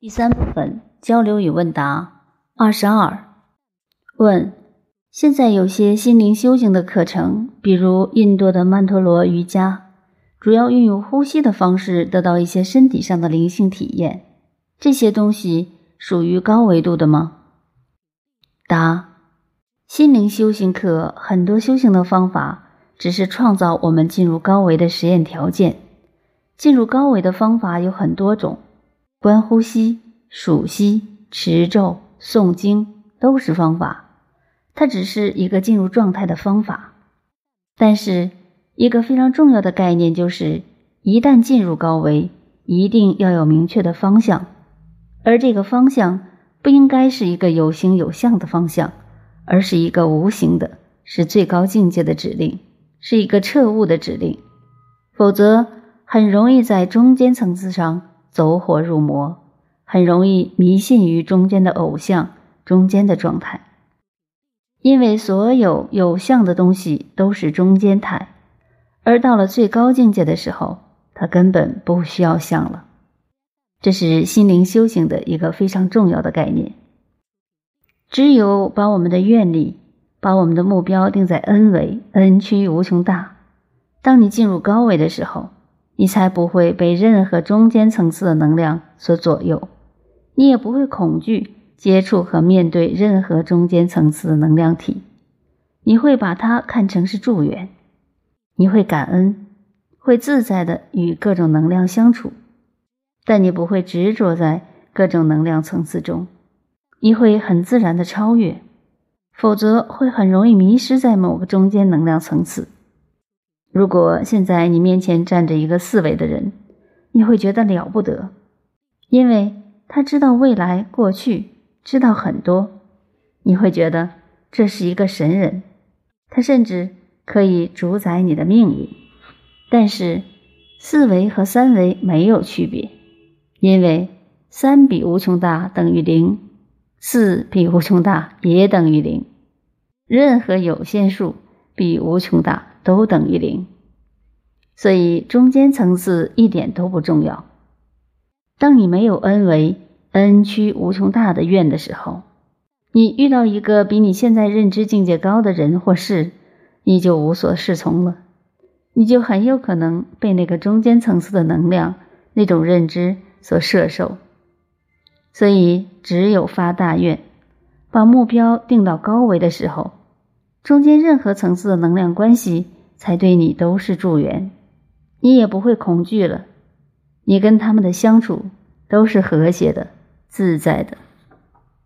第三部分交流与问答二十二问：现在有些心灵修行的课程，比如印度的曼陀罗瑜伽，主要运用呼吸的方式得到一些身体上的灵性体验。这些东西属于高维度的吗？答：心灵修行课很多修行的方法，只是创造我们进入高维的实验条件。进入高维的方法有很多种。观呼吸、数息、持咒、诵经都是方法，它只是一个进入状态的方法。但是，一个非常重要的概念就是，一旦进入高维，一定要有明确的方向，而这个方向不应该是一个有形有相的方向，而是一个无形的，是最高境界的指令，是一个彻悟的指令。否则，很容易在中间层次上。走火入魔，很容易迷信于中间的偶像、中间的状态，因为所有有相的东西都是中间态，而到了最高境界的时候，它根本不需要相了。这是心灵修行的一个非常重要的概念。只有把我们的愿力、把我们的目标定在 N 维，N 趋无穷大。当你进入高维的时候。你才不会被任何中间层次的能量所左右，你也不会恐惧接触和面对任何中间层次的能量体，你会把它看成是助缘，你会感恩，会自在的与各种能量相处，但你不会执着在各种能量层次中，你会很自然的超越，否则会很容易迷失在某个中间能量层次。如果现在你面前站着一个四维的人，你会觉得了不得，因为他知道未来、过去，知道很多。你会觉得这是一个神人，他甚至可以主宰你的命运。但是四维和三维没有区别，因为三比无穷大等于零，四比无穷大也等于零，任何有限数比无穷大。都等于零，所以中间层次一点都不重要。当你没有 n 为 n 趋无穷大的愿的时候，你遇到一个比你现在认知境界高的人或事，你就无所适从了，你就很有可能被那个中间层次的能量、那种认知所摄受。所以，只有发大愿，把目标定到高维的时候。中间任何层次的能量关系，才对你都是助缘，你也不会恐惧了。你跟他们的相处都是和谐的、自在的。